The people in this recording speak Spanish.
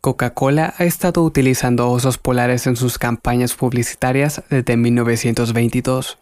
Coca-Cola ha estado utilizando osos polares en sus campañas publicitarias desde 1922.